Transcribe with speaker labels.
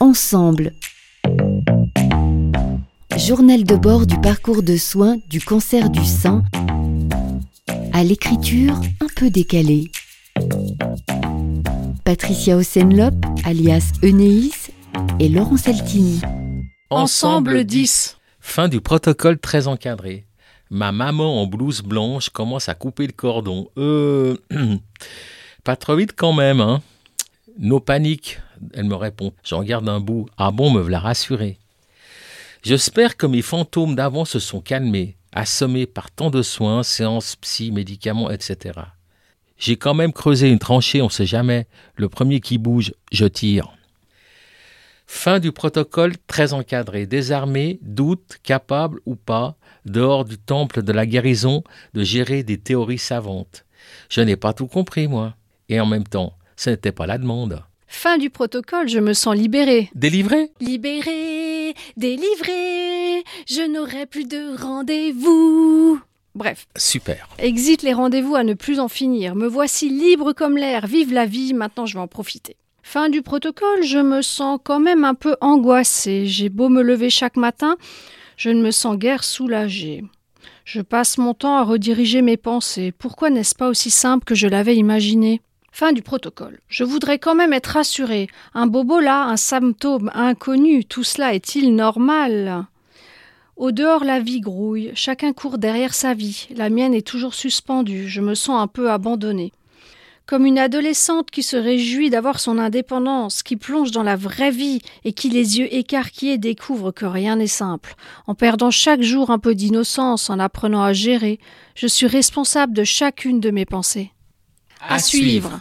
Speaker 1: Ensemble. Journal de bord du parcours de soins du cancer du sein à l'écriture un peu décalée. Patricia Osenlop, alias Enéis, et Laurent Saltini.
Speaker 2: Ensemble 10.
Speaker 3: Fin du protocole très encadré. Ma maman en blouse blanche commence à couper le cordon. Euh. Pas trop vite quand même, hein. No panique, elle me répond. J'en garde un bout. Ah bon, me voilà rassuré. J'espère que mes fantômes d'avant se sont calmés, assommés par tant de soins, séances, psy, médicaments, etc. J'ai quand même creusé une tranchée, on sait jamais. Le premier qui bouge, je tire. Fin du protocole très encadré, désarmé, doute, capable ou pas, dehors du temple de la guérison, de gérer des théories savantes. Je n'ai pas tout compris, moi. Et en même temps, ce n'était pas la demande.
Speaker 2: Fin du protocole, je me sens libérée.
Speaker 3: Délivré
Speaker 2: Libérée, délivrée, je n'aurai plus de rendez-vous. Bref.
Speaker 3: Super.
Speaker 2: Exit les rendez-vous à ne plus en finir. Me voici libre comme l'air. Vive la vie, maintenant je vais en profiter. Fin du protocole, je me sens quand même un peu angoissée. J'ai beau me lever chaque matin, je ne me sens guère soulagée. Je passe mon temps à rediriger mes pensées. Pourquoi n'est-ce pas aussi simple que je l'avais imaginé? Fin du protocole. Je voudrais quand même être rassurée. Un bobo là, un symptôme inconnu, tout cela est-il normal? Au dehors, la vie grouille, chacun court derrière sa vie. La mienne est toujours suspendue, je me sens un peu abandonnée comme une adolescente qui se réjouit d'avoir son indépendance, qui plonge dans la vraie vie et qui, les yeux écarquillés, découvre que rien n'est simple. En perdant chaque jour un peu d'innocence, en apprenant à gérer, je suis responsable de chacune de mes pensées.
Speaker 3: À, suivre.